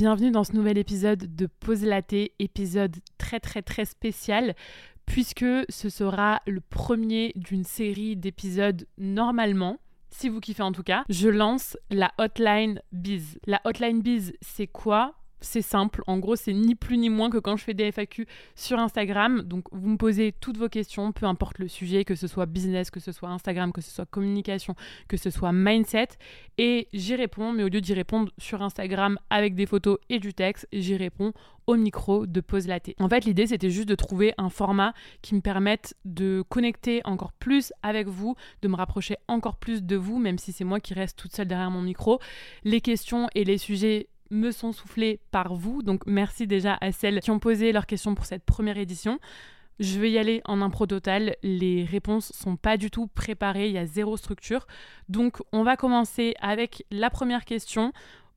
Bienvenue dans ce nouvel épisode de Pause Laté, épisode très très très spécial puisque ce sera le premier d'une série d'épisodes normalement. Si vous kiffez en tout cas, je lance la Hotline Biz. La Hotline Biz, c'est quoi? C'est simple. En gros, c'est ni plus ni moins que quand je fais des FAQ sur Instagram. Donc, vous me posez toutes vos questions, peu importe le sujet, que ce soit business, que ce soit Instagram, que ce soit communication, que ce soit mindset. Et j'y réponds, mais au lieu d'y répondre sur Instagram avec des photos et du texte, j'y réponds au micro de Pause Laté. En fait, l'idée, c'était juste de trouver un format qui me permette de connecter encore plus avec vous, de me rapprocher encore plus de vous, même si c'est moi qui reste toute seule derrière mon micro. Les questions et les sujets me sont soufflés par vous. Donc merci déjà à celles qui ont posé leurs questions pour cette première édition. Je vais y aller en impro total. Les réponses sont pas du tout préparées, il y a zéro structure. Donc on va commencer avec la première question.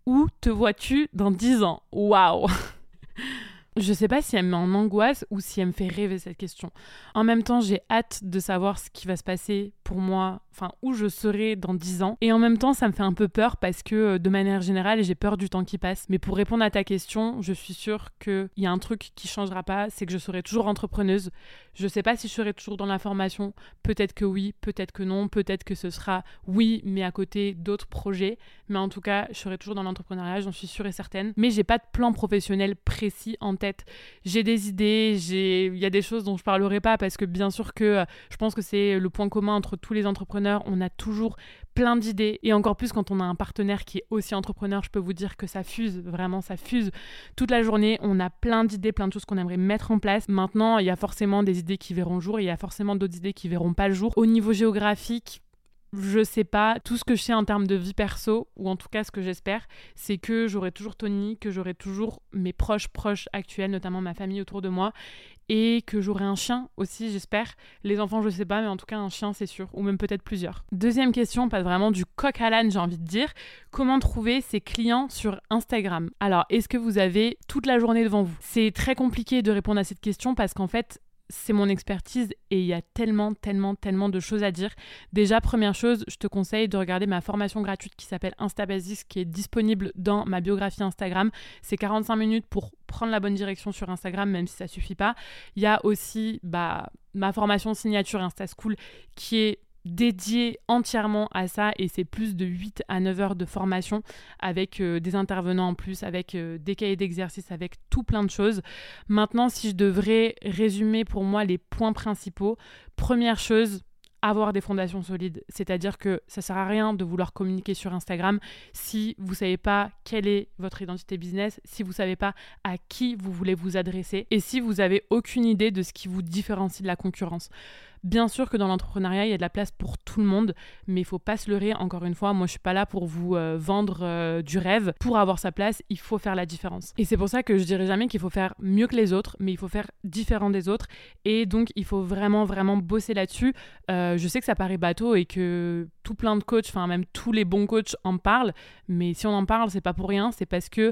Où te vois-tu dans 10 ans? Waouh Je sais pas si elle me met en angoisse ou si elle me fait rêver cette question. En même temps, j'ai hâte de savoir ce qui va se passer moi, enfin où je serai dans 10 ans. Et en même temps, ça me fait un peu peur parce que euh, de manière générale, j'ai peur du temps qui passe. Mais pour répondre à ta question, je suis sûre qu'il y a un truc qui changera pas, c'est que je serai toujours entrepreneuse. Je sais pas si je serai toujours dans la formation. Peut-être que oui, peut-être que non, peut-être que ce sera oui, mais à côté d'autres projets. Mais en tout cas, je serai toujours dans l'entrepreneuriat, j'en suis sûre et certaine. Mais j'ai pas de plan professionnel précis en tête. J'ai des idées, j'ai il y a des choses dont je parlerai pas parce que bien sûr que euh, je pense que c'est le point commun entre tous les entrepreneurs. On a toujours plein d'idées et encore plus quand on a un partenaire qui est aussi entrepreneur, je peux vous dire que ça fuse, vraiment ça fuse toute la journée. On a plein d'idées, plein de choses qu'on aimerait mettre en place. Maintenant, il y a forcément des idées qui verront jour il y a forcément d'autres idées qui verront pas le jour. Au niveau géographique, je sais pas, tout ce que je sais en termes de vie perso, ou en tout cas ce que j'espère, c'est que j'aurai toujours Tony, que j'aurai toujours mes proches proches actuels, notamment ma famille autour de moi, et que j'aurai un chien aussi, j'espère. Les enfants, je sais pas, mais en tout cas un chien, c'est sûr, ou même peut-être plusieurs. Deuxième question, pas vraiment du coq à l'âne, j'ai envie de dire. Comment trouver ses clients sur Instagram? Alors, est-ce que vous avez toute la journée devant vous? C'est très compliqué de répondre à cette question parce qu'en fait, c'est mon expertise et il y a tellement, tellement, tellement de choses à dire. Déjà, première chose, je te conseille de regarder ma formation gratuite qui s'appelle InstaBasics, qui est disponible dans ma biographie Instagram. C'est 45 minutes pour prendre la bonne direction sur Instagram, même si ça suffit pas. Il y a aussi bah, ma formation signature Insta School qui est dédié entièrement à ça et c'est plus de 8 à 9 heures de formation avec euh, des intervenants en plus, avec euh, des cahiers d'exercice, avec tout plein de choses. Maintenant, si je devrais résumer pour moi les points principaux, première chose, avoir des fondations solides. C'est-à-dire que ça sert à rien de vouloir communiquer sur Instagram si vous savez pas quelle est votre identité business, si vous savez pas à qui vous voulez vous adresser et si vous avez aucune idée de ce qui vous différencie de la concurrence. Bien sûr que dans l'entrepreneuriat, il y a de la place pour tout le monde, mais il faut pas se leurrer. Encore une fois, moi, je suis pas là pour vous euh, vendre euh, du rêve. Pour avoir sa place, il faut faire la différence. Et c'est pour ça que je dirais jamais qu'il faut faire mieux que les autres, mais il faut faire différent des autres. Et donc, il faut vraiment, vraiment bosser là-dessus. Euh, je sais que ça paraît bateau et que tout plein de coachs, enfin même tous les bons coachs en parlent, mais si on en parle, c'est pas pour rien. C'est parce que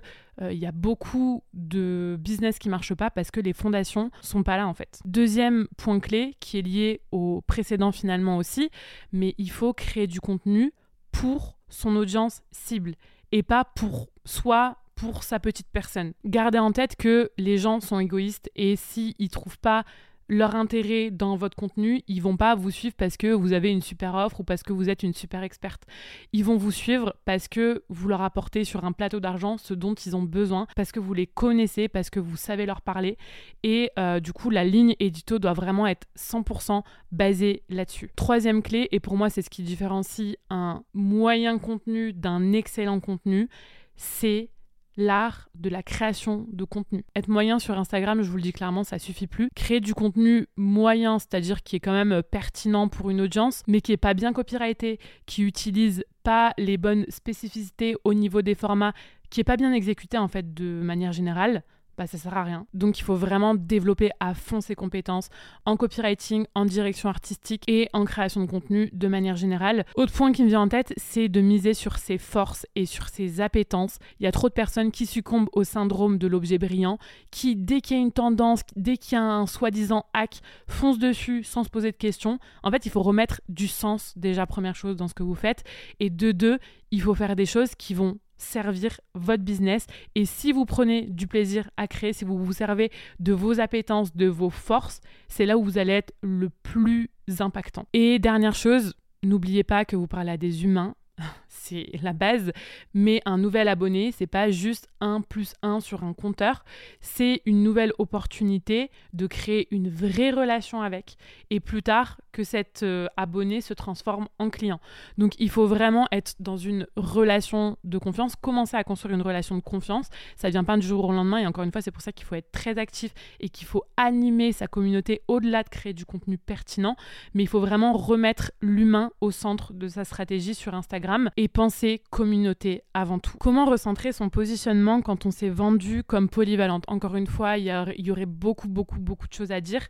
il y a beaucoup de business qui marchent pas parce que les fondations sont pas là en fait. Deuxième point clé qui est lié au précédent finalement aussi, mais il faut créer du contenu pour son audience cible et pas pour soi pour sa petite personne. Gardez en tête que les gens sont égoïstes et s'ils ne trouvent pas leur intérêt dans votre contenu, ils vont pas vous suivre parce que vous avez une super offre ou parce que vous êtes une super experte. Ils vont vous suivre parce que vous leur apportez sur un plateau d'argent ce dont ils ont besoin, parce que vous les connaissez, parce que vous savez leur parler. Et euh, du coup, la ligne édito doit vraiment être 100% basée là-dessus. Troisième clé, et pour moi c'est ce qui différencie un moyen contenu d'un excellent contenu, c'est l'art de la création de contenu. Être moyen sur Instagram, je vous le dis clairement, ça suffit plus. Créer du contenu moyen, c'est-à-dire qui est quand même pertinent pour une audience, mais qui est pas bien copyrighté, qui utilise pas les bonnes spécificités au niveau des formats, qui est pas bien exécuté en fait de manière générale, bah, ça sert à rien. Donc il faut vraiment développer à fond ses compétences en copywriting, en direction artistique et en création de contenu de manière générale. Autre point qui me vient en tête, c'est de miser sur ses forces et sur ses appétences. Il y a trop de personnes qui succombent au syndrome de l'objet brillant, qui dès qu'il y a une tendance, dès qu'il y a un soi-disant hack, foncent dessus sans se poser de questions. En fait, il faut remettre du sens déjà première chose dans ce que vous faites et de deux, il faut faire des choses qui vont servir votre business. Et si vous prenez du plaisir à créer, si vous vous servez de vos appétences, de vos forces, c'est là où vous allez être le plus impactant. Et dernière chose, n'oubliez pas que vous parlez à des humains c'est la base, mais un nouvel abonné, c'est pas juste un plus un sur un compteur, c'est une nouvelle opportunité de créer une vraie relation avec et plus tard que cet euh, abonné se transforme en client. Donc il faut vraiment être dans une relation de confiance, commencer à construire une relation de confiance. Ça vient pas du jour au lendemain et encore une fois, c'est pour ça qu'il faut être très actif et qu'il faut animer sa communauté au-delà de créer du contenu pertinent, mais il faut vraiment remettre l'humain au centre de sa stratégie sur Instagram et penser communauté avant tout. Comment recentrer son positionnement quand on s'est vendu comme polyvalente? Encore une fois, il y, aurait beaucoup, beaucoup, beaucoup de choses à dire.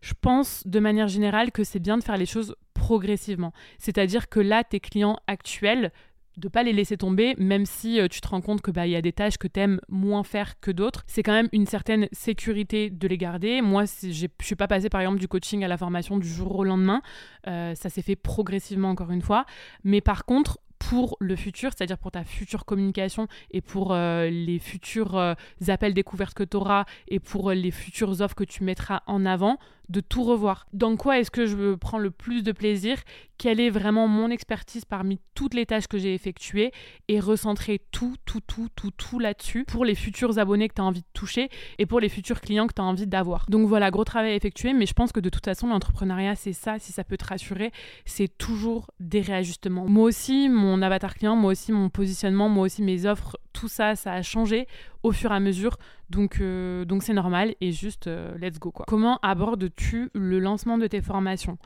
Je pense de manière générale que c'est bien de faire les choses progressivement. C'est-à-dire que là, tes clients actuels, de pas les laisser tomber, même si euh, tu te rends compte que bah y a des tâches que tu aimes moins faire que d'autres. C'est quand même une certaine sécurité de les garder. Moi, je suis pas passée par exemple du coaching à la formation du jour au lendemain. Euh, ça s'est fait progressivement encore une fois. Mais par contre, pour le futur, c'est-à-dire pour ta future communication et pour euh, les futurs euh, appels découvertes que tu auras et pour euh, les futures offres que tu mettras en avant, de tout revoir. Dans quoi est-ce que je prends le plus de plaisir? Quelle est vraiment mon expertise parmi toutes les tâches que j'ai effectuées et recentrer tout, tout, tout, tout, tout là-dessus pour les futurs abonnés que tu as envie de toucher et pour les futurs clients que tu as envie d'avoir. Donc voilà, gros travail à effectuer, mais je pense que de toute façon, l'entrepreneuriat, c'est ça, si ça peut te rassurer, c'est toujours des réajustements. Moi aussi, mon avatar client, moi aussi, mon positionnement, moi aussi, mes offres, tout ça, ça a changé au fur et à mesure. Donc, euh, donc c'est normal et juste euh, let's go quoi. Comment abordes-tu le lancement de tes formations?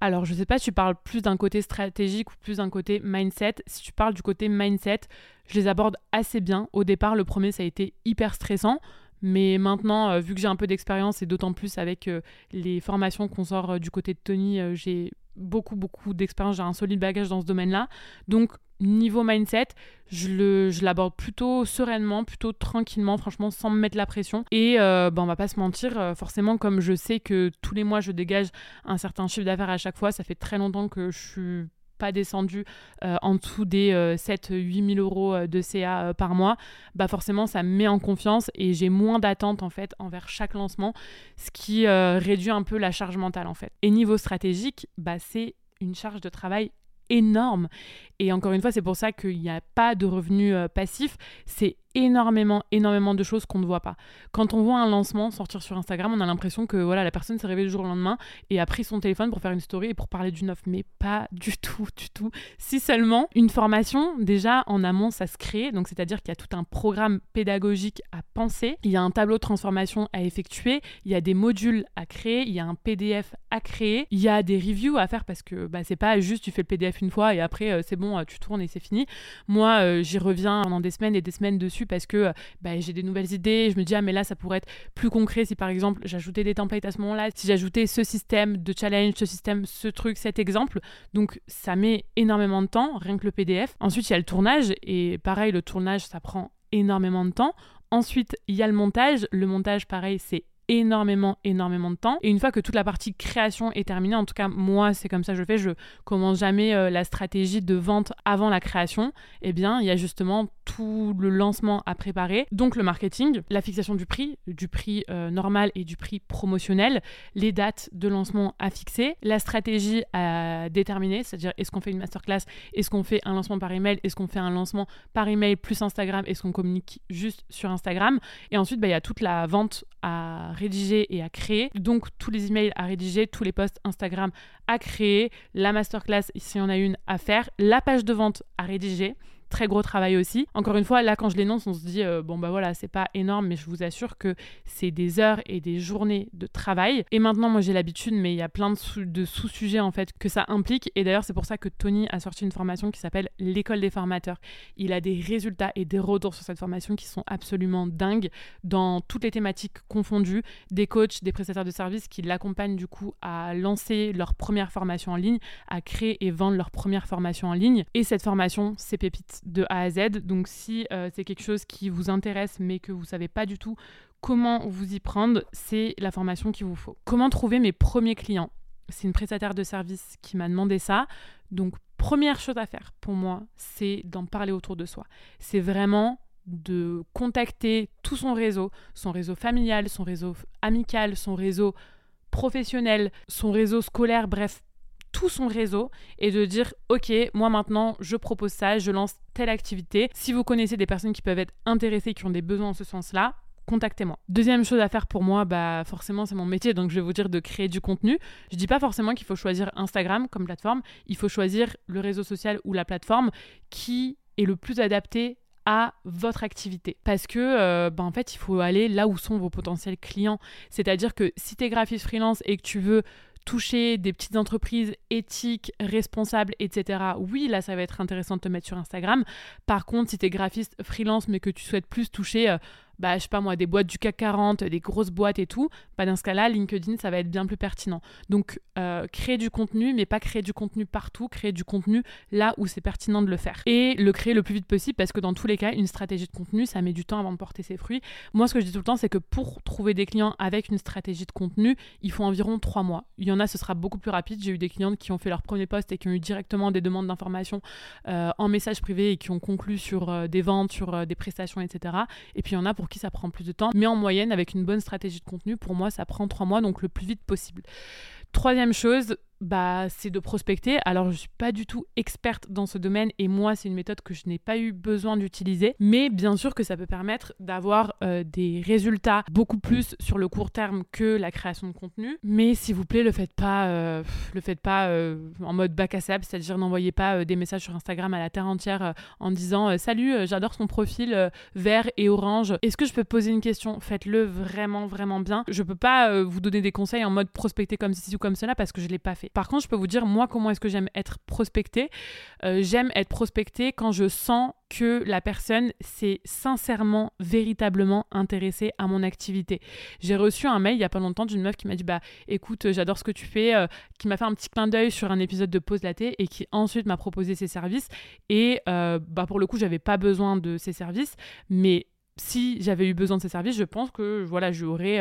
Alors, je sais pas si tu parles plus d'un côté stratégique ou plus d'un côté mindset. Si tu parles du côté mindset, je les aborde assez bien. Au départ, le premier, ça a été hyper stressant. Mais maintenant, euh, vu que j'ai un peu d'expérience et d'autant plus avec les formations qu'on sort du côté de Tony, j'ai beaucoup, beaucoup d'expérience, j'ai un solide bagage dans ce domaine-là. Donc, niveau mindset, je l'aborde plutôt sereinement, plutôt tranquillement, franchement, sans me mettre la pression. Et euh, ben, on va pas se mentir, euh, forcément, comme je sais que tous les mois, je dégage un certain chiffre d'affaires à chaque fois, ça fait très longtemps que je suis pas descendu euh, en dessous des 7-8 000 euros de CA par mois, bah forcément ça me met en confiance et j'ai moins d'attente en fait envers chaque lancement, ce qui réduit un peu la charge mentale en fait. Et niveau stratégique, bah c'est une charge de travail énorme. Et encore une fois, c'est pour ça qu'il n'y a pas de revenus euh, passifs. C'est énormément, énormément de choses qu'on ne voit pas. Quand on voit un lancement sortir sur Instagram, on a l'impression que voilà, la personne s'est réveillée le jour au lendemain et a pris son téléphone pour faire une story et pour parler d'une offre. Mais pas du tout, du tout. Si seulement une formation, déjà en amont, ça se crée. Donc, c'est-à-dire qu'il y a tout un programme pédagogique à penser. Il y a un tableau de transformation à effectuer. Il y a des modules à créer. Il y a un PDF à créer. Il y a des reviews à faire parce que bah, c'est pas juste tu fais le PDF une fois et après euh, c'est bon, euh, tu tournes et c'est fini. Moi, euh, j'y reviens pendant des semaines et des semaines dessus parce que euh, bah, j'ai des nouvelles idées. Je me dis, ah, mais là, ça pourrait être plus concret si par exemple j'ajoutais des templates à ce moment-là, si j'ajoutais ce système de challenge, ce système, ce truc, cet exemple. Donc, ça met énormément de temps, rien que le PDF. Ensuite, il y a le tournage et pareil, le tournage, ça prend énormément de temps. Ensuite, il y a le montage. Le montage, pareil, c'est énormément, énormément de temps. Et une fois que toute la partie création est terminée, en tout cas moi c'est comme ça que je fais, je commence jamais euh, la stratégie de vente avant la création, eh bien il y a justement tout le lancement à préparer, donc le marketing, la fixation du prix, du prix euh, normal et du prix promotionnel, les dates de lancement à fixer, la stratégie à déterminer, c'est-à-dire est-ce qu'on fait une masterclass, est-ce qu'on fait un lancement par email, est-ce qu'on fait un lancement par email plus Instagram, est-ce qu'on communique juste sur Instagram, et ensuite bah, il y a toute la vente à rédiger et à créer. Donc tous les emails à rédiger, tous les posts Instagram à créer, la masterclass si on a une à faire, la page de vente à rédiger très gros travail aussi. Encore une fois, là, quand je l'énonce, on se dit, euh, bon, bah voilà, c'est pas énorme, mais je vous assure que c'est des heures et des journées de travail. Et maintenant, moi, j'ai l'habitude, mais il y a plein de, sous-sujets, en fait, que ça implique. Et d'ailleurs, c'est pour ça que Tony a sorti une formation qui s'appelle l'école des formateurs. Il a des résultats et des retours sur cette formation qui sont absolument dingues dans toutes les thématiques confondues, des coachs, des prestataires de services qui l'accompagnent, du coup, à lancer leur première formation en ligne, à créer et vendre leur première formation en ligne. Et cette formation, c'est pépite de A à Z. Donc si euh, c'est quelque chose qui vous intéresse mais que vous savez pas du tout comment vous y prendre, c'est la formation qu'il vous faut. Comment trouver mes premiers clients? C'est une prestataire de service qui m'a demandé ça. Donc Première chose à faire pour moi, c'est d'en parler autour de soi. C'est vraiment de contacter tout son réseau, son réseau familial, son réseau amical, son réseau professionnel, son réseau scolaire, bref, tout son réseau et de dire ok moi maintenant je propose ça je lance telle activité si vous connaissez des personnes qui peuvent être intéressées qui ont des besoins en ce sens là contactez-moi. Deuxième chose à faire pour moi, bah forcément c'est mon métier, donc je vais vous dire de créer du contenu. Je dis pas forcément qu'il faut choisir Instagram comme plateforme, il faut choisir le réseau social ou la plateforme qui est le plus adapté à votre activité. Parce que, euh, bah, en fait, il faut aller là où sont vos potentiels clients. C'est-à-dire que si tu es graphiste freelance et que tu veux toucher des petites entreprises éthiques, responsables, etc. Oui, là, ça va être intéressant de te mettre sur Instagram. Par contre, si tu es graphiste freelance, mais que tu souhaites plus toucher... Euh, bah, je sais pas moi, des boîtes du CAC 40, des grosses boîtes et tout, bah, dans ce cas-là, LinkedIn, ça va être bien plus pertinent. Donc, euh, créer du contenu, mais pas créer du contenu partout, créer du contenu là où c'est pertinent de le faire. Et le créer le plus vite possible, parce que dans tous les cas, une stratégie de contenu, ça met du temps avant de porter ses fruits. Moi, ce que je dis tout le temps, c'est que pour trouver des clients avec une stratégie de contenu, il faut environ trois mois. Il y en a, ce sera beaucoup plus rapide. J'ai eu des clientes qui ont fait leur premier poste et qui ont eu directement des demandes d'informations euh, en message privé et qui ont conclu sur euh, des ventes, sur des prestations, etc. Et puis, il y en a pour qui ça prend plus de temps. Mais en moyenne, avec une bonne stratégie de contenu, pour moi, ça prend trois mois, donc le plus vite possible. Troisième chose, bah, c'est de prospecter. Alors, je ne suis pas du tout experte dans ce domaine et moi, c'est une méthode que je n'ai pas eu besoin d'utiliser. Mais bien sûr que ça peut permettre d'avoir euh, des résultats beaucoup plus sur le court terme que la création de contenu. Mais s'il vous plaît, le faites pas, euh, le faites pas euh, en mode bac à sable, c'est-à-dire n'envoyez pas des messages sur Instagram à la terre entière en disant Salut, j'adore son profil vert et orange. Est-ce que je peux poser une question? Faites-le vraiment, vraiment bien. Je peux pas vous donner des conseils en mode prospecter comme ceci ou comme cela parce que je l'ai pas fait. Par contre, je peux vous dire, moi, comment est-ce que j'aime être prospecté euh, J'aime être prospecté quand je sens que la personne s'est sincèrement, véritablement intéressée à mon activité. J'ai reçu un mail il y a pas longtemps d'une meuf qui m'a dit bah écoute, j'adore ce que tu fais, euh, qui m'a fait un petit clin d'œil sur un épisode de Pause Laté et qui ensuite m'a proposé ses services. Et euh, bah pour le coup, j'avais pas besoin de ses services, mais si j'avais eu besoin de ses services, je pense que voilà, j'aurais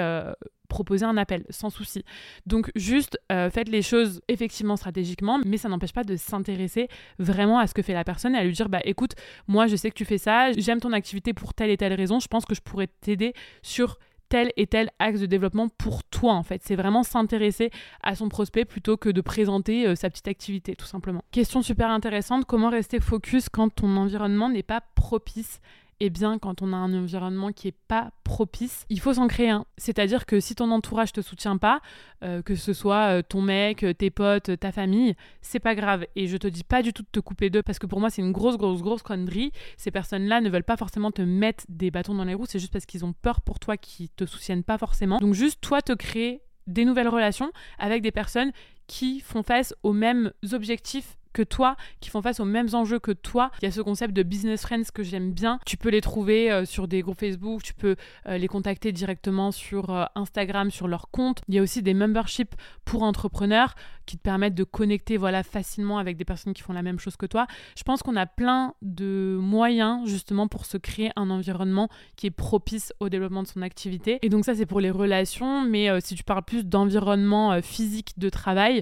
proposer un appel sans souci. Donc juste euh, faites les choses effectivement stratégiquement, mais ça n'empêche pas de s'intéresser vraiment à ce que fait la personne et à lui dire bah écoute, moi je sais que tu fais ça, j'aime ton activité pour telle et telle raison, je pense que je pourrais t'aider sur tel et tel axe de développement pour toi en fait. C'est vraiment s'intéresser à son prospect plutôt que de présenter euh, sa petite activité tout simplement. Question super intéressante, comment rester focus quand ton environnement n'est pas propice eh bien, quand on a un environnement qui est pas propice, il faut s'en créer un. C'est-à-dire que si ton entourage te soutient pas, euh, que ce soit euh, ton mec, euh, tes potes, ta famille, c'est pas grave. Et je te dis pas du tout de te couper d'eux parce que pour moi, c'est une grosse, grosse, grosse connerie. Ces personnes-là ne veulent pas forcément te mettre des bâtons dans les roues, c'est juste parce qu'ils ont peur pour toi, qu'ils te soutiennent pas forcément. Donc, juste toi, te créer des nouvelles relations avec des personnes qui font face aux mêmes objectifs que toi, qui font face aux mêmes enjeux que toi. Il y a ce concept de business friends que j'aime bien. Tu peux les trouver euh, sur des groupes Facebook, tu peux euh, les contacter directement sur euh, Instagram, sur leur compte. Il y a aussi des memberships pour entrepreneurs qui te permettent de connecter voilà facilement avec des personnes qui font la même chose que toi. Je pense qu'on a plein de moyens justement pour se créer un environnement qui est propice au développement de son activité. Et donc ça c'est pour les relations, mais si tu parles plus d'environnement physique de travail,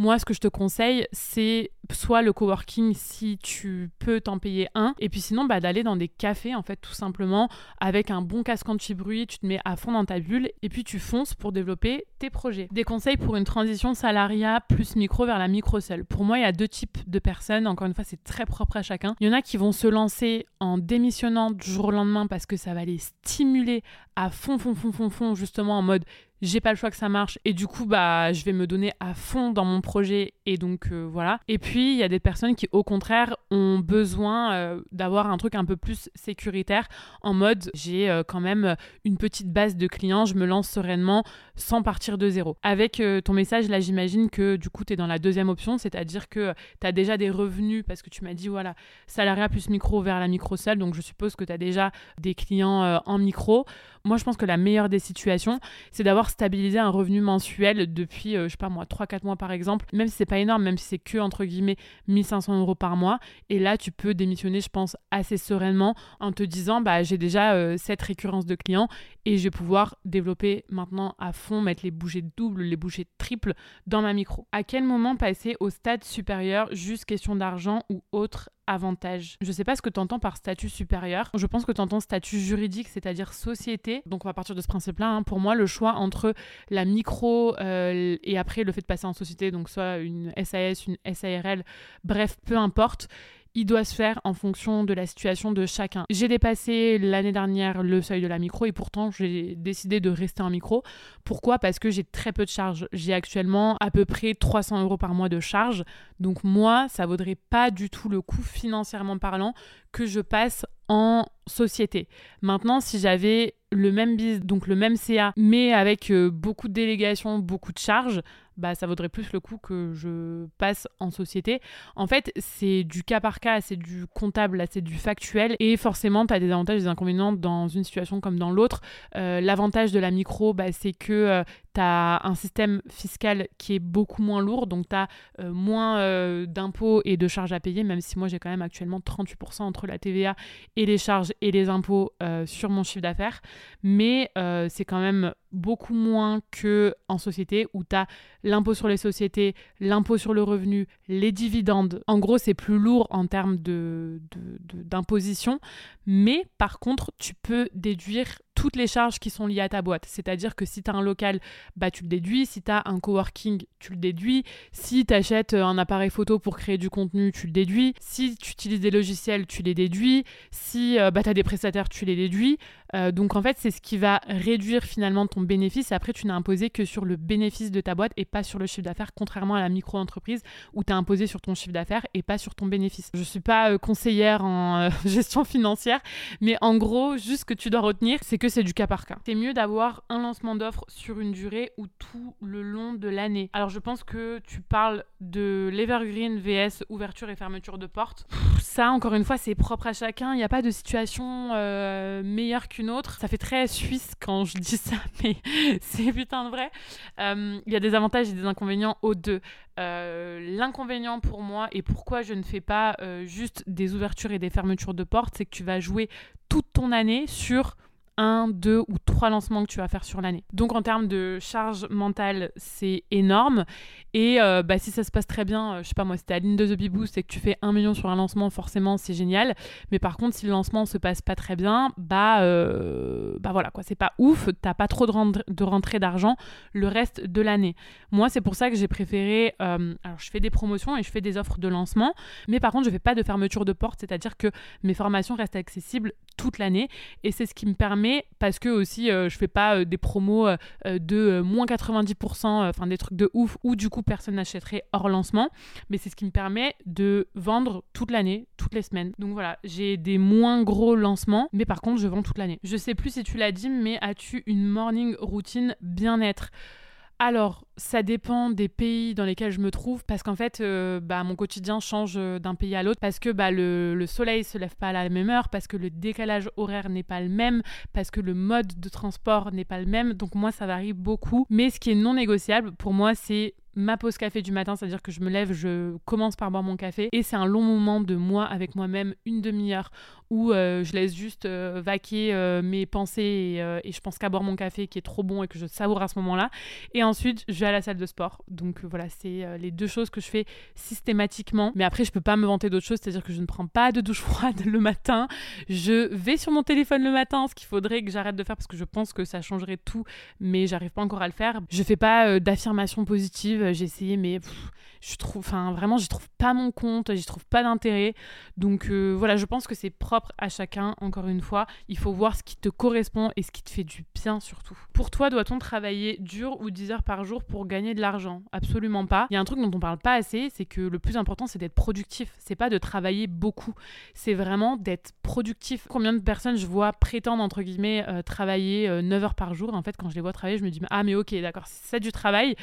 moi, ce que je te conseille, c'est soit le coworking si tu peux t'en payer un, et puis sinon, bah, d'aller dans des cafés, en fait, tout simplement, avec un bon casque anti-bruit, tu te mets à fond dans ta bulle, et puis tu fonces pour développer tes projets. Des conseils pour une transition salariat plus micro vers la micro seule. Pour moi, il y a deux types de personnes. Encore une fois, c'est très propre à chacun. Il y en a qui vont se lancer en démissionnant du jour au lendemain parce que ça va les stimuler à fond, fond, fond, fond, fond, justement en mode j'ai pas le choix que ça marche et du coup bah je vais me donner à fond dans mon projet et donc euh, voilà. Et puis il y a des personnes qui au contraire ont besoin euh, d'avoir un truc un peu plus sécuritaire en mode j'ai euh, quand même une petite base de clients je me lance sereinement sans partir de zéro. Avec ton message là j'imagine que du coup tu es dans la deuxième option c'est-à-dire que tu as déjà des revenus parce que tu m'as dit voilà salariat plus micro vers la micro seule donc je suppose que tu as déjà des clients en micro moi je pense que la meilleure des situations c'est d'avoir stabiliser un revenu mensuel depuis, je sais pas moi, 3-4 mois par exemple, même si c'est pas énorme, même si c'est que entre guillemets 1500 euros par mois. Et là, tu peux démissionner, je pense, assez sereinement en te disant, bah, j'ai déjà cette récurrence de clients et je vais pouvoir développer maintenant à fond, mettre les bougies doubles, les bougies triples dans ma micro. À quel moment passer au stade supérieur, juste question d'argent ou autre avantage? Je sais pas ce que tu entends par statut supérieur. Je pense que tu entends statut juridique, c'est-à-dire société. Donc on va partir de ce principe-là. Hein. Pour moi, le choix entre la micro euh, et après le fait de passer en société, donc soit une SAS, une SARL, bref, peu importe il doit se faire en fonction de la situation de chacun. J'ai dépassé l'année dernière le seuil de la micro et pourtant j'ai décidé de rester en micro. Pourquoi? Parce que j'ai très peu de charges. J'ai actuellement à peu près 300 euros par mois de charges. Donc moi, ça vaudrait pas du tout le coup financièrement parlant que je passe en société. Maintenant, si j'avais le même biz, donc le même CA, mais avec euh, beaucoup de délégations, beaucoup de charges, bah ça vaudrait plus le coup que je passe en société. En fait, c'est du cas par cas, c'est du comptable, c'est du factuel. Et forcément, tu as des avantages et des inconvénients dans une situation comme dans l'autre. Euh, l'avantage de la micro, bah, c'est que euh, tu un système fiscal qui est beaucoup moins lourd, donc tu euh, moins d'impôts et de charges à payer, même si moi j'ai quand même actuellement 38% entre la TVA et les charges et les impôts sur mon chiffre d'affaires. Mais c'est quand même beaucoup moins que en société où tu as l'impôt sur les sociétés, l'impôt sur le revenu, les dividendes. En gros, c'est plus lourd en termes de, d'imposition, mais par contre, tu peux déduire toutes les charges qui sont liées à ta boîte. C'est-à-dire que si tu as un local, bah, tu le déduis. Si tu as un coworking, tu le déduis. Si tu achètes un appareil photo pour créer du contenu, tu le déduis. Si tu utilises des logiciels, tu les déduis. Si euh, bah, tu as des prestataires, tu les déduis. Euh, donc en fait, c'est ce qui va réduire finalement ton bénéfice. Après, tu n'as imposé que sur le bénéfice de ta boîte et pas sur le chiffre d'affaires, contrairement à la micro-entreprise où tu as imposé sur ton chiffre d'affaires et pas sur ton bénéfice. Je ne suis pas euh, conseillère en gestion financière, mais en gros, juste ce que tu dois retenir, c'est que c'est du cas par cas. C'est mieux d'avoir un lancement d'offre sur une durée ou tout le long de l'année. Alors je pense que tu parles de l'Evergreen VS ouverture et fermeture de porte. Ça, encore une fois, c'est propre à chacun. Il n'y a pas de situation euh, meilleure autre. Ça fait très suisse quand je dis ça, mais c'est putain de vrai. Euh, il y a des avantages et des inconvénients aux deux. Euh, l'inconvénient pour moi et pourquoi je ne fais pas juste des ouvertures et des fermetures de porte, c'est que tu vas jouer toute ton année sur un, deux ou trois lancements que tu vas faire sur l'année. Donc en termes de charge mentale, c'est énorme. Et euh, bah, si ça se passe très bien, euh, je sais pas moi, si t'es à ligne de The Bee Boost et que tu fais un million sur un lancement, forcément c'est génial. Mais par contre, si le lancement se passe pas très bien, bah, euh, bah voilà quoi, c'est pas ouf, t'as pas trop de, de rentrée d'argent le reste de l'année. Moi, c'est pour ça que j'ai préféré. alors, je fais des promotions et je fais des offres de lancement, mais par contre, je fais pas de fermeture de porte, c'est-à-dire que mes formations restent accessibles toute l'année et c'est ce qui me permet parce que aussi je fais pas des promos de moins 90%, enfin des trucs de ouf ou du coup personne n'achèterait hors lancement. Mais c'est ce qui me permet de vendre toute l'année, toutes les semaines. Donc voilà, j'ai des moins gros lancements, mais par contre, je vends toute l'année. Je sais plus si tu l'as dit, mais as-tu une morning routine bien-être? Alors, ça dépend des pays dans lesquels je me trouve, parce qu'en fait, euh, bah, mon quotidien change euh, d'un pays à l'autre, parce que bah, le, le, soleil se lève pas à la même heure, parce que le décalage horaire n'est pas le même, parce que le mode de transport n'est pas le même. Donc moi, ça varie beaucoup. Mais ce qui est non négociable, pour moi, c'est ma pause café du matin, c'est-à-dire que je me lève, je commence par boire mon café et c'est un long moment de moi avec moi-même, une demi-heure où euh, je laisse juste vaquer mes pensées et, je pense qu'à boire mon café qui est trop bon et que je savoure à ce moment-là. Et ensuite, je à la salle de sport. Donc voilà, c'est les deux choses que je fais systématiquement. Mais après, je peux pas me vanter d'autres choses, c'est-à-dire que je ne prends pas de douche froide le matin. Je vais sur mon téléphone le matin, ce qu'il faudrait que j'arrête de faire parce que je pense que ça changerait tout, mais j'arrive pas encore à le faire. Je fais pas d'affirmations positives, j'ai essayé, mais je trouve, enfin vraiment, j'y trouve pas mon compte, j'y trouve pas d'intérêt. Donc voilà, je pense que c'est propre à chacun, encore une fois. Il faut voir ce qui te correspond et ce qui te fait du bien surtout. Pour toi, doit-on travailler dur ou 10 heures par jour pour gagner de l'argent. Absolument pas. Il y a un truc dont on parle pas assez, c'est que le plus important, c'est d'être productif. C'est pas de travailler beaucoup. C'est vraiment d'être productif. Combien de personnes je vois prétendre, entre guillemets, euh, travailler 9 heures par jour? En fait, quand je les vois travailler, je me dis, ah, mais ok, d'accord, c'est du travail.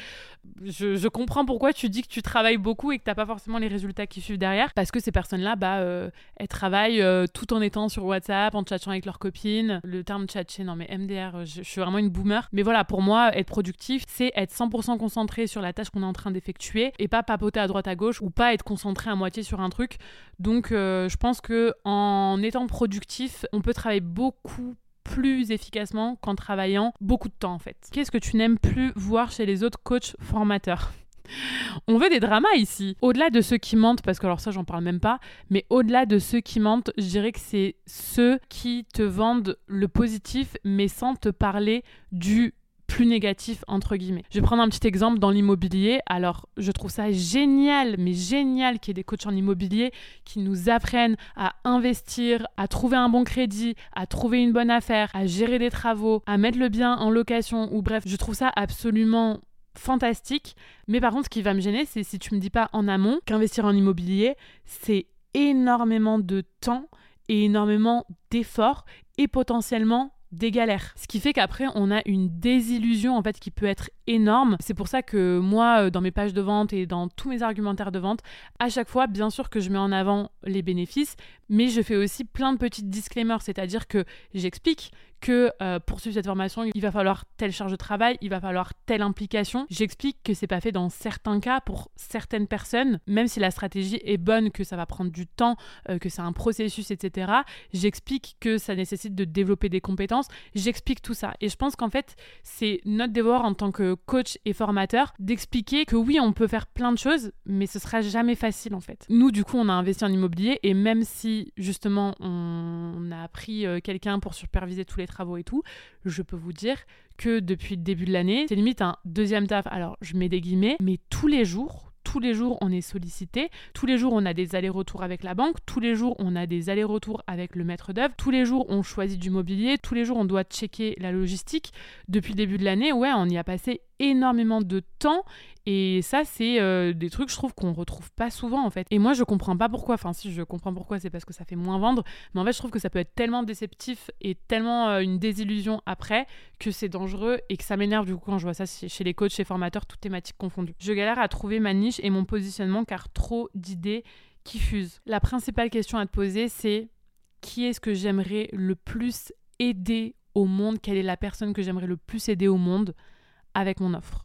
Je, comprends pourquoi tu dis que tu travailles beaucoup et que t'as pas forcément les résultats qui suivent derrière. Parce que ces personnes-là, bah, euh, elles travaillent euh, tout en étant sur WhatsApp, en chattant avec leurs copines. Le terme chatcher, non, mais MDR, je suis vraiment une boomer. Mais voilà, pour moi, être productif, c'est être 100% concentré sur la tâche qu'on est en train d'effectuer et pas papoter à droite à gauche ou pas être concentré à moitié sur un truc. Donc, euh, je pense que en étant productif, on peut travailler beaucoup plus efficacement qu'en travaillant beaucoup de temps en fait. Qu'est-ce que tu n'aimes plus voir chez les autres coachs formateurs? On veut des dramas ici. Au-delà de ceux qui mentent, parce que alors ça j'en parle même pas, mais au-delà de ceux qui mentent, je dirais que c'est ceux qui te vendent le positif, mais sans te parler du plus négatif entre guillemets. Je vais prendre un petit exemple dans l'immobilier. Alors, je trouve ça génial, mais génial qu'il y ait des coachs en immobilier qui nous apprennent à investir, à trouver un bon crédit, à trouver une bonne affaire, à gérer des travaux, à mettre le bien en location ou bref, je trouve ça absolument fantastique. Mais par contre, ce qui va me gêner, c'est si tu me dis pas en amont qu'investir en immobilier, c'est énormément de temps et énormément d'efforts et potentiellement des galères. Ce qui fait qu'après, on a une désillusion en fait qui peut être énorme. C'est pour ça que moi, euh, dans mes pages de vente et dans tous mes argumentaires de vente, à chaque fois, bien sûr que je mets en avant les bénéfices, mais je fais aussi plein de petites disclaimers, c'est-à-dire que j'explique que euh, pour suivre cette formation, il va falloir telle charge de travail, il va falloir telle implication. J'explique que c'est pas fait dans certains cas pour certaines personnes, même si la stratégie est bonne, que ça va prendre du temps, euh, que c'est un processus, etc. J'explique que ça nécessite de développer des compétences. J'explique tout ça. Et je pense qu'en fait, c'est notre devoir en tant que coach et formateur d'expliquer que oui, on peut faire plein de choses, mais ce sera jamais facile en fait. Nous, du coup, on a investi en immobilier et même si justement on a pris euh, quelqu'un pour superviser tous les travaux et tout, je peux vous dire que depuis le début de l'année, c'est limite un deuxième taf. Alors, je mets des guillemets, mais tous les jours, tous les jours on est sollicité, tous les jours on a des allers-retours avec la banque, tous les jours on a des allers-retours avec le maître d'œuvre, tous les jours on choisit du mobilier, tous les jours on doit checker la logistique. Depuis le début de l'année, ouais, on y a passé énormément de temps et ça c'est euh, des trucs je trouve qu'on retrouve pas souvent en fait. Et moi je comprends pas pourquoi. Enfin si je comprends pourquoi c'est parce que ça fait moins vendre. Mais en fait je trouve que ça peut être tellement déceptif et tellement euh, une désillusion après que c'est dangereux et que ça m'énerve du coup quand je vois ça chez les coachs chez formateurs toutes thématiques confondues. Je galère à trouver ma niche et mon positionnement car trop d'idées qui fusent. La principale question à te poser c'est qui est-ce que j'aimerais le plus aider au monde? Quelle est la personne que j'aimerais le plus aider au monde? Avec mon offre.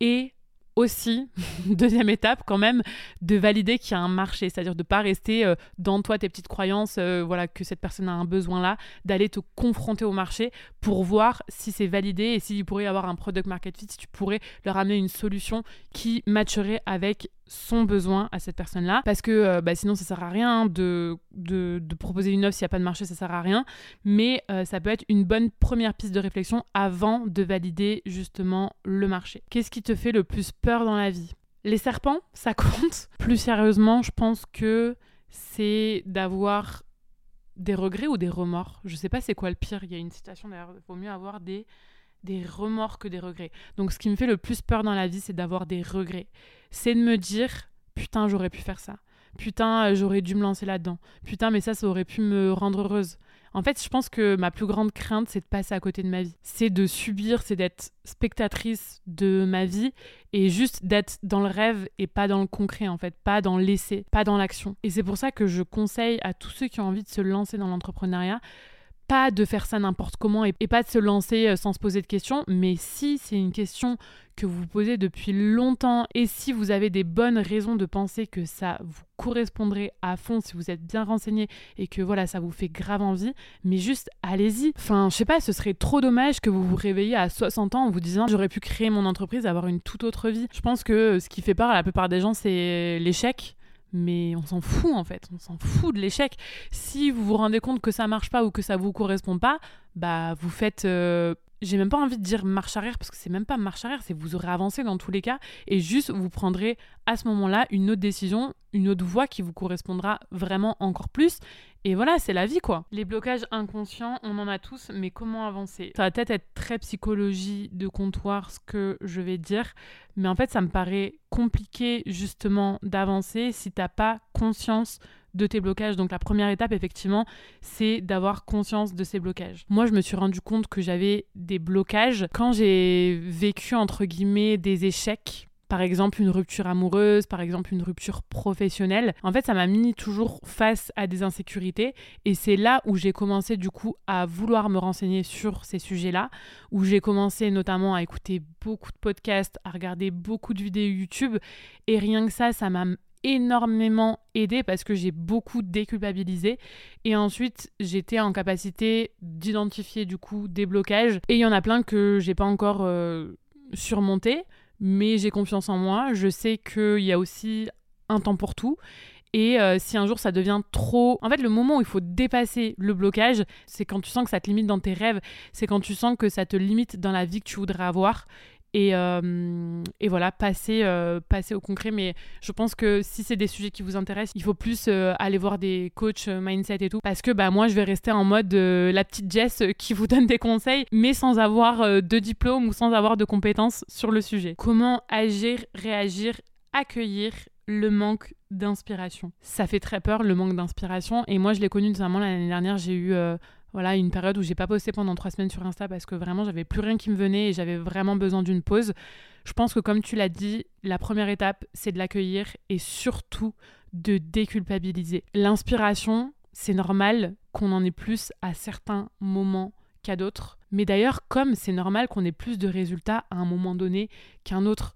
Et aussi, deuxième étape quand même, de valider qu'il y a un marché, c'est-à-dire de pas rester euh, dans toi tes petites croyances, euh, voilà que cette personne a un besoin là, d'aller te confronter au marché pour voir si c'est validé et s'il pourrait y avoir un product market fit, si tu pourrais leur amener une solution qui matcherait avec son besoin à cette personne-là. Parce que euh, bah, sinon, ça sert à rien de, de, proposer une offre s'il n'y a pas de marché, ça sert à rien. Mais euh, ça peut être une bonne première piste de réflexion avant de valider justement le marché. Qu'est-ce qui te fait le plus peur dans la vie? Les serpents, ça compte. Plus sérieusement, je pense que c'est d'avoir des regrets ou des remords. Je sais pas c'est quoi le pire. Il y a une citation d'ailleurs, il vaut mieux avoir des des remords que des regrets. Donc ce qui me fait le plus peur dans la vie, c'est d'avoir des regrets. C'est de me dire, putain, j'aurais pu faire ça. Putain, euh, j'aurais dû me lancer là-dedans. Putain, mais ça, ça aurait pu me rendre heureuse. En fait, je pense que ma plus grande crainte, c'est de passer à côté de ma vie. C'est de subir, c'est d'être spectatrice de ma vie et juste d'être dans le rêve et pas dans le concret, en fait, pas dans l'essai, pas dans l'action. Et c'est pour ça que je conseille à tous ceux qui ont envie de se lancer dans l'entrepreneuriat pas de faire ça n'importe comment et, pas de se lancer euh, sans se poser de questions, mais si c'est une question que vous vous posez depuis longtemps et si vous avez des bonnes raisons de penser que ça vous correspondrait à fond, si vous êtes bien renseigné et que voilà, ça vous fait grave envie, mais juste allez-y. Enfin, je sais pas, ce serait trop dommage que vous vous réveilliez à 60 ans en vous disant j'aurais pu créer mon entreprise, avoir une toute autre vie. Je pense que ce qui fait peur à la plupart des gens, c'est l'échec mais on s'en fout en fait, on s'en fout de l'échec. Si vous vous rendez compte que ça marche pas ou que ça vous correspond pas, bah vous faites euh, j'ai même pas envie de dire marche arrière parce que c'est même pas marche arrière, c'est vous aurez avancé dans tous les cas et juste vous prendrez à ce moment-là une autre décision, une autre voie qui vous correspondra vraiment encore plus. Et voilà, c'est la vie quoi. Les blocages inconscients, on en a tous, mais comment avancer? Ça va peut-être être très psychologie de comptoir ce que je vais dire, mais en fait ça me paraît compliqué justement d'avancer si t'as pas conscience de tes blocages. Donc la première étape, effectivement, c'est d'avoir conscience de ces blocages. Moi, je me suis rendu compte que j'avais des blocages quand j'ai vécu, entre guillemets, des échecs par exemple une rupture amoureuse, par exemple une rupture professionnelle. En fait, ça m'a mis toujours face à des insécurités et c'est là où j'ai commencé du coup à vouloir me renseigner sur ces sujets-là, où j'ai commencé notamment à écouter beaucoup de podcasts, à regarder beaucoup de vidéos YouTube et rien que ça, ça m'a énormément aidé parce que j'ai beaucoup déculpabilisé. Et ensuite j'étais en capacité d'identifier du coup des blocages. Et il y en a plein que j'ai pas encore euh, surmonté mais j'ai confiance en moi. Je sais qu'il y a aussi un temps pour tout. Et euh, si un jour ça devient trop... En fait, le moment où il faut dépasser le blocage, c'est quand tu sens que ça te limite dans tes rêves, c'est quand tu sens que ça te limite dans la vie que tu voudrais avoir. Et, euh, et, voilà, passer, euh, passer au concret. Mais je pense que si c'est des sujets qui vous intéressent, il faut plus euh, aller voir des coachs mindset et tout. Parce que bah, moi, je vais rester en mode la petite Jess qui vous donne des conseils, mais sans avoir de diplôme ou sans avoir de compétences sur le sujet. Comment agir, réagir, accueillir le manque d'inspiration? Ça fait très peur, le manque d'inspiration. Et moi, je l'ai connu notamment l'année dernière. J'ai eu voilà, une période où j'ai pas posté pendant trois semaines sur Insta parce que vraiment j'avais plus rien qui me venait et j'avais vraiment besoin d'une pause. Je pense que comme tu l'as dit, la première étape, c'est de l'accueillir et surtout de déculpabiliser. L'inspiration, c'est normal qu'on en ait plus à certains moments qu'à d'autres. Mais d'ailleurs, comme c'est normal qu'on ait plus de résultats à un moment donné qu'un autre,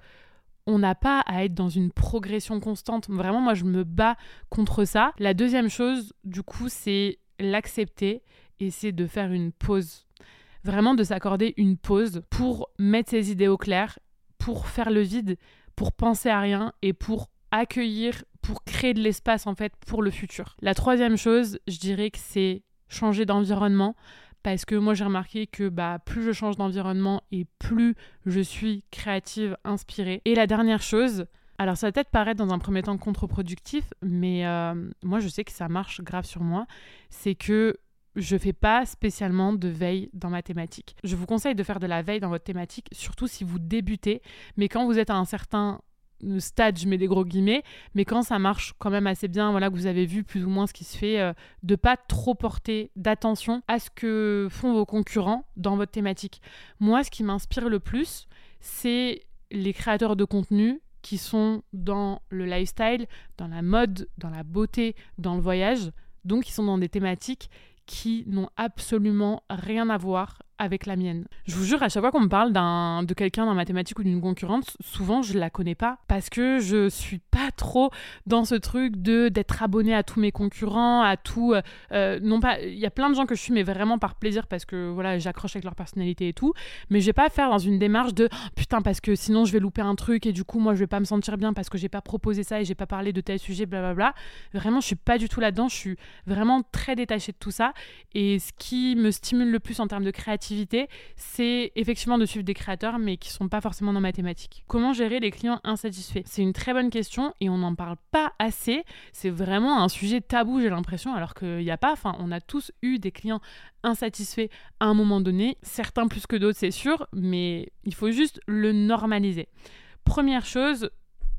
on n'a pas à être dans une progression constante. Vraiment, moi, je me bats contre ça. La deuxième chose, du coup, c'est l'accepter c'est de faire une pause. Vraiment de s'accorder une pause pour mettre ses idées au clair, pour faire le vide, pour penser à rien et pour accueillir, pour créer de l'espace en fait pour le futur. La troisième chose, je dirais que c'est changer d'environnement parce que moi j'ai remarqué que bah, plus je change d'environnement et plus je suis créative, inspirée. Et la dernière chose, alors ça va peut-être paraître dans un premier temps contre-productif, mais euh, moi je sais que ça marche grave sur moi, c'est que je fais pas spécialement de veille dans ma thématique. Je vous conseille de faire de la veille dans votre thématique, surtout si vous débutez, mais quand vous êtes à un certain stade, je mets des gros guillemets, mais quand ça marche quand même assez bien, voilà que vous avez vu plus ou moins ce qui se fait, de euh, de pas trop porter d'attention à ce que font vos concurrents dans votre thématique. Moi, ce qui m'inspire le plus, c'est les créateurs de contenu qui sont dans le lifestyle, dans la mode, dans la beauté, dans le voyage, donc qui sont dans des thématiques qui n'ont absolument rien à voir avec la mienne. Je vous jure, à chaque fois qu'on me parle de quelqu'un dans mathématiques ou d'une concurrente, souvent je la connais pas parce que je suis pas trop dans ce truc de d'être abonné à tous mes concurrents, à tout. Euh, euh, non pas, il y a plein de gens que je suis, mais vraiment par plaisir parce que voilà, j'accroche avec leur personnalité et tout. Mais je vais pas faire dans une démarche de oh, putain parce que sinon je vais louper un truc et du coup moi je vais pas me sentir bien parce que j'ai pas proposé ça et j'ai pas parlé de tel sujet, blablabla. Vraiment, je suis pas du tout là-dedans. Je suis vraiment très détachée de tout ça. Et ce qui me stimule le plus en termes de créativité c'est effectivement de suivre des créateurs, mais qui sont pas forcément dans mathématiques. Comment gérer les clients insatisfaits? C'est une très bonne question et on n'en parle pas assez. C'est vraiment un sujet tabou, j'ai l'impression, alors qu'il n'y a pas. Enfin, on a tous eu des clients insatisfaits à un moment donné, certains plus que d'autres, c'est sûr, mais il faut juste le normaliser. Première chose,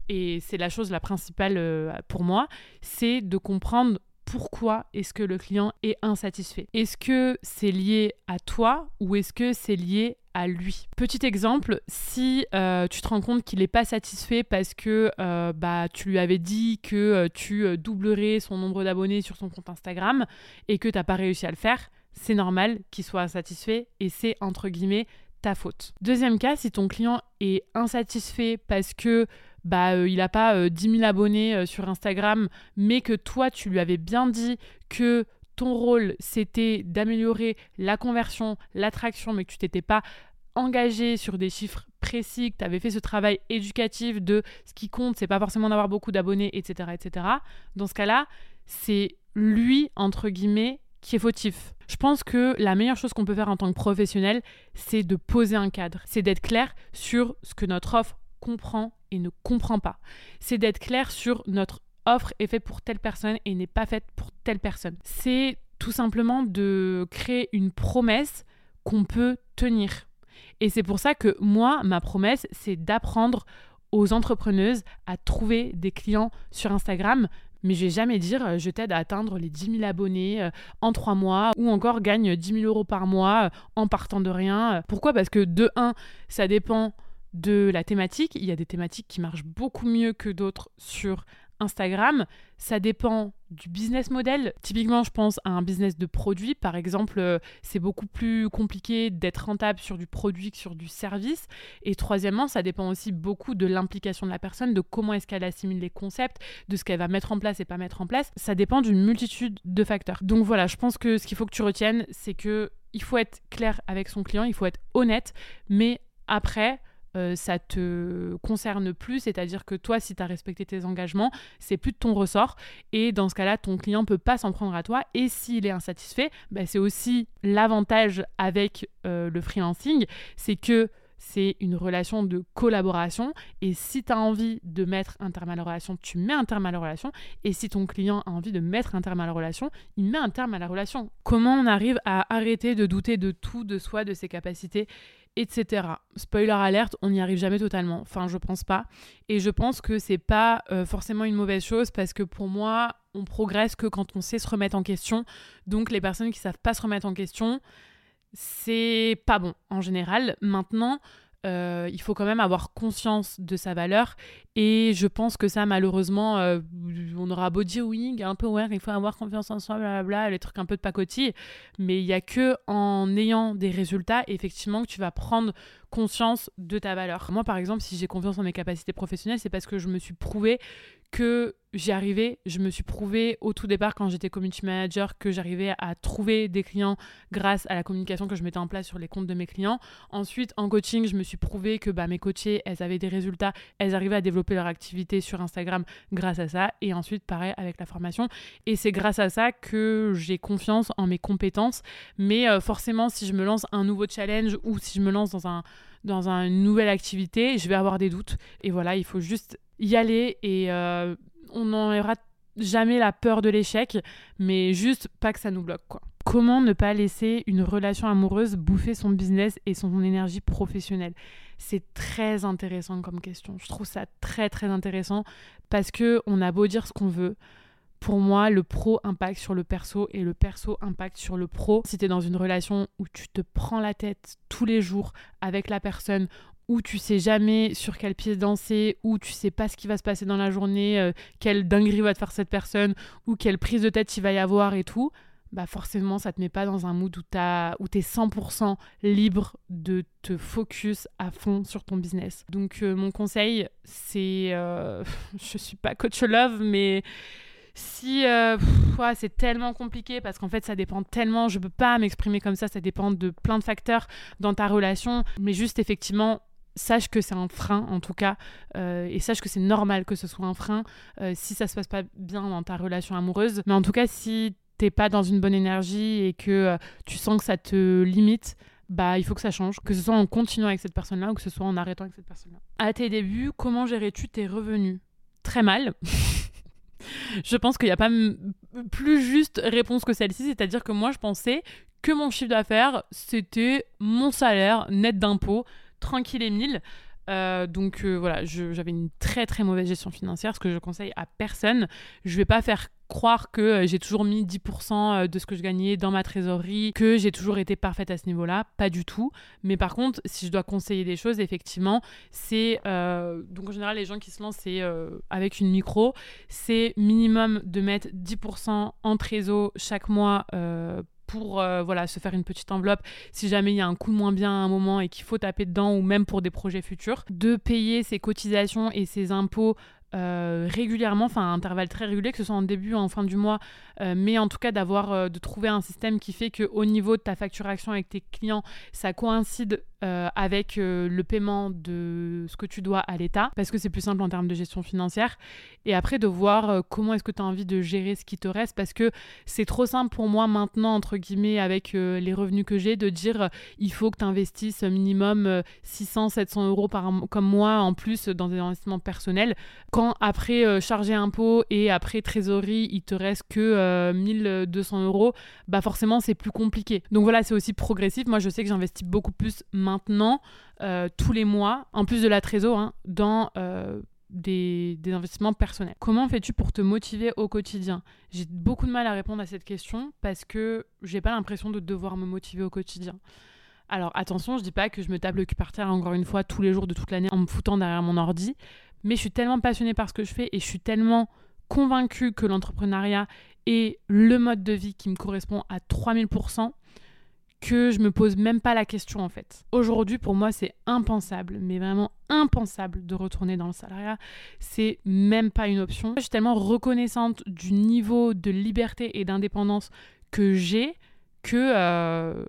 et c'est la chose la principale euh, pour moi, c'est de comprendre pourquoi est-ce que le client est insatisfait? Est-ce que c'est lié à toi ou est-ce que c'est lié à lui? Petit exemple, si euh, tu te rends compte qu'il n'est pas satisfait parce que euh, bah, tu lui avais dit que euh, tu doublerais son nombre d'abonnés sur son compte Instagram et que tu n'as pas réussi à le faire, c'est normal qu'il soit insatisfait et c'est entre guillemets ta faute. Deuxième cas, si ton client est insatisfait parce que bah, euh, il n'a pas 10 euh, 000 abonnés euh, sur Instagram, mais que toi, tu lui avais bien dit que ton rôle, c'était d'améliorer la conversion, l'attraction, mais que tu t'étais pas engagé sur des chiffres précis, que tu avais fait ce travail éducatif de ce qui compte, c'est pas forcément d'avoir beaucoup d'abonnés, etc., etc. Dans ce cas-là, c'est lui, entre guillemets, qui est fautif. Je pense que la meilleure chose qu'on peut faire en tant que professionnel, c'est de poser un cadre, c'est d'être clair sur ce que notre offre comprend et ne comprend pas. C'est d'être clair sur notre offre est faite pour telle personne et n'est pas faite pour telle personne. C'est tout simplement de créer une promesse qu'on peut tenir. Et c'est pour ça que moi, ma promesse, c'est d'apprendre aux entrepreneuses à trouver des clients sur Instagram. Mais je vais jamais dire euh, je t'aide à atteindre les 10 000 abonnés euh, en 3 mois ou encore gagne 10 000 euros par mois euh, en partant de rien. Pourquoi? Parce que de 1, ça dépend de la thématique. Il y a des thématiques qui marchent beaucoup mieux que d'autres sur Instagram. Ça dépend du business model. Typiquement, je pense à un business de produit. Par exemple, euh, c'est beaucoup plus compliqué d'être rentable sur du produit que sur du service. Et troisièmement, ça dépend aussi beaucoup de l'implication de la personne, de comment est-ce qu'elle assimile les concepts, de ce qu'elle va mettre en place et pas mettre en place. Ça dépend d'une multitude de facteurs. Donc voilà, je pense que ce qu'il faut que tu retiennes, c'est que il faut être clair avec son client, il faut être honnête, mais après, euh, ça te concerne plus, c'est-à-dire que toi, si tu as respecté tes engagements, c'est plus de ton ressort. Et dans ce cas-là, ton client peut pas s'en prendre à toi. Et s'il est insatisfait, bah, c'est aussi l'avantage avec euh, le freelancing, c'est que c'est une relation de collaboration. Et si tu as envie de mettre un terme à la relation, tu mets un terme à la relation. Et si ton client a envie de mettre un terme à la relation, il met un terme à la relation. Comment on arrive à arrêter de douter de tout, de soi, de ses capacités etc. Spoiler alerte, on n'y arrive jamais totalement. Enfin, je pense pas. Et je pense que c'est pas euh, forcément une mauvaise chose parce que pour moi, on progresse que quand on sait se remettre en question. Donc, les personnes qui savent pas se remettre en question, c'est pas bon en général. Maintenant, euh, il faut quand même avoir conscience de sa valeur. Et je pense que ça, malheureusement, euh, on aura beau dire oui, un peu ouais, il faut avoir confiance en soi, blablabla, les trucs un peu de pacotille. Mais il n'y a que en ayant des résultats, effectivement, que tu vas prendre conscience de ta valeur. Moi, par exemple, si j'ai confiance en mes capacités professionnelles, c'est parce que je me suis prouvé que j'y arrivais. Je me suis prouvé au tout départ quand j'étais community manager que j'arrivais à trouver des clients grâce à la communication que je mettais en place sur les comptes de mes clients. Ensuite, en coaching, je me suis prouvé que bah, mes coachés, elles avaient des résultats, elles arrivaient à développer leur activité sur Instagram grâce à ça. Et ensuite, pareil avec la formation. Et c'est grâce à ça que j'ai confiance en mes compétences. Mais euh, forcément, si je me lance un nouveau challenge ou si je me lance dans un dans une nouvelle activité, je vais avoir des doutes. Et voilà, il faut juste y aller et euh, on n'enlèvera jamais la peur de l'échec, mais juste pas que ça nous bloque quoi. Comment ne pas laisser une relation amoureuse bouffer son business et son énergie professionnelle? C'est très intéressant comme question. Je trouve ça très très intéressant parce que on a beau dire ce qu'on veut, pour moi, le pro impacte sur le perso et le perso impacte sur le pro. Si tu es dans une relation où tu te prends la tête tous les jours avec la personne, où tu sais jamais sur quelle pièce danser, où tu sais pas ce qui va se passer dans la journée, euh, quelle dinguerie va te faire cette personne, ou quelle prise de tête il va y avoir et tout, bah forcément ça te met pas dans un mood où, où tu es 100% libre de te focus à fond sur ton business. Donc euh, mon conseil, c'est... Euh, je suis pas coach love, mais si euh, c'est tellement compliqué parce qu'en fait ça dépend tellement, je peux pas m'exprimer comme ça, ça dépend de plein de facteurs dans ta relation, mais juste effectivement sache que c'est un frein en tout cas euh, et sache que c'est normal que ce soit un frein euh, si ça se passe pas bien dans ta relation amoureuse. Mais en tout cas si t'es pas dans une bonne énergie et que tu sens que ça te limite bah il faut que ça change, que ce soit en continuant avec cette personne-là ou que ce soit en arrêtant avec cette personne-là. À tes débuts, comment gérais-tu tes revenus? Très mal. je pense qu'il n'y a pas plus juste réponse que celle-ci, c'est-à-dire que moi je pensais que mon chiffre d'affaires c'était mon salaire net d'impôts, tranquille et mille. Euh, donc euh, voilà, j'avais une très très mauvaise gestion financière, ce que je conseille à personne. Je vais pas faire croire que euh, j'ai toujours mis 10% de ce que je gagnais dans ma trésorerie, que j'ai toujours été parfaite à ce niveau-là, pas du tout. Mais par contre, si je dois conseiller des choses, effectivement, c'est donc en général les gens qui se lancent c'est avec une micro, c'est minimum de mettre 10% en trésor chaque mois pour euh, voilà, se faire une petite enveloppe si jamais il y a un coup de moins bien à un moment et qu'il faut taper dedans ou même pour des projets futurs. De payer ses cotisations et ses impôts euh, régulièrement, enfin à intervalles très réguliers, que ce soit en début ou en fin du mois, euh, mais en tout cas d'avoir euh, de trouver un système qui fait que au niveau de ta facturation avec tes clients, ça coïncide avec le paiement de ce que tu dois à l'État, parce que c'est plus simple en termes de gestion financière. Et après de voir comment est-ce que tu as envie de gérer ce qui te reste, parce que c'est trop simple pour moi maintenant, entre guillemets, avec les revenus que j'ai, de dire il faut que tu investisses minimum 600, 700 euros par comme moi en plus dans des investissements personnels. Quand après euh, charger impôt et après trésorerie, il te reste que 1200 euh, euros, bah forcément c'est plus compliqué. Donc voilà, c'est aussi progressif. Moi je sais que j'investis beaucoup plus maintenant, euh, tous les mois, en plus de la trésor, hein, dans des, des, investissements personnels. Comment fais-tu pour te motiver au quotidien? J'ai beaucoup de mal à répondre à cette question parce que j'ai pas l'impression de devoir me motiver au quotidien. Alors attention, je dis pas que je me tape le cul par terre encore une fois tous les jours de toute l'année en me foutant derrière mon ordi, mais je suis tellement passionnée par ce que je fais et je suis tellement convaincue que l'entrepreneuriat est le mode de vie qui me correspond à 3000% que je me pose même pas la question en fait. Aujourd'hui, pour moi, c'est impensable, mais vraiment impensable de retourner dans le salariat. C'est même pas une option. Je suis tellement reconnaissante du niveau de liberté et d'indépendance que j'ai que euh,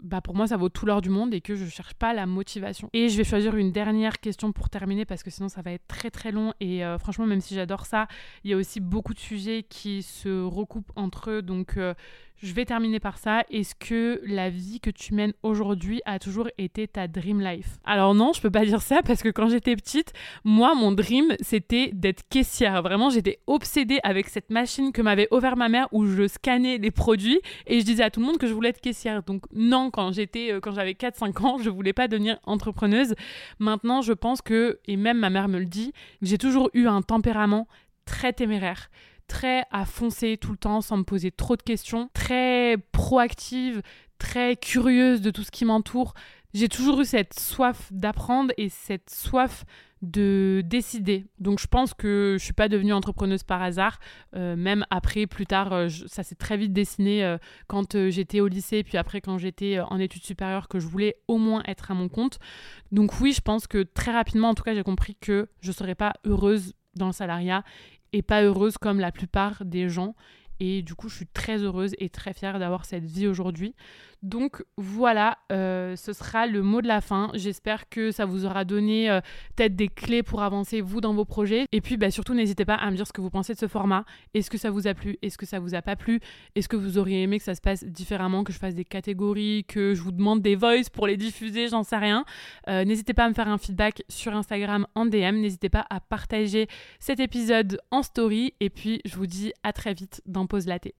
bah pour moi ça vaut tout l'or du monde et que je cherche pas la motivation. Et je vais choisir une dernière question pour terminer parce que sinon ça va être très très long et euh, franchement même si j'adore ça, il y a aussi beaucoup de sujets qui se recoupent entre eux donc euh, je vais terminer par ça. Est-ce que la vie que tu mènes aujourd'hui a toujours été ta dream life? Alors non, je peux pas dire ça parce que quand j'étais petite, moi, mon dream, c'était d'être caissière. Vraiment, j'étais obsédée avec cette machine que m'avait offert ma mère où je scannais les produits et je disais à tout le monde que je voulais être caissière. Donc non, quand j'étais, euh, quand j'avais 4-5 ans, je voulais pas devenir entrepreneuse. Maintenant, je pense que, et même ma mère me le dit, j'ai toujours eu un tempérament très téméraire très à foncer tout le temps sans me poser trop de questions, très proactive, très curieuse de tout ce qui m'entoure. J'ai toujours eu cette soif d'apprendre et cette soif de décider. Donc je pense que je suis pas devenue entrepreneuse par hasard. Euh, même après, plus tard, euh, ça s'est très vite dessiné euh, quand j'étais au lycée, puis après quand j'étais en études supérieures, que je voulais au moins être à mon compte. Donc oui, je pense que très rapidement, en tout cas, j'ai compris que je serais pas heureuse dans le salariat et pas heureuse comme la plupart des gens. Et du coup, je suis très heureuse et très fière d'avoir cette vie aujourd'hui. Donc voilà, euh, ce sera le mot de la fin. J'espère que ça vous aura donné euh, peut-être des clés pour avancer vous dans vos projets. Et puis bah, surtout, n'hésitez pas à me dire ce que vous pensez de ce format. Est-ce que ça vous a plu? Est-ce que ça vous a pas plu? Est-ce que vous auriez aimé que ça se passe différemment, que je fasse des catégories, que je vous demande des voices pour les diffuser? J'en sais rien. Euh, n'hésitez pas à me faire un feedback sur Instagram en DM. N'hésitez pas à partager cet épisode en story. Et puis, je vous dis à très vite dans Pause Laté.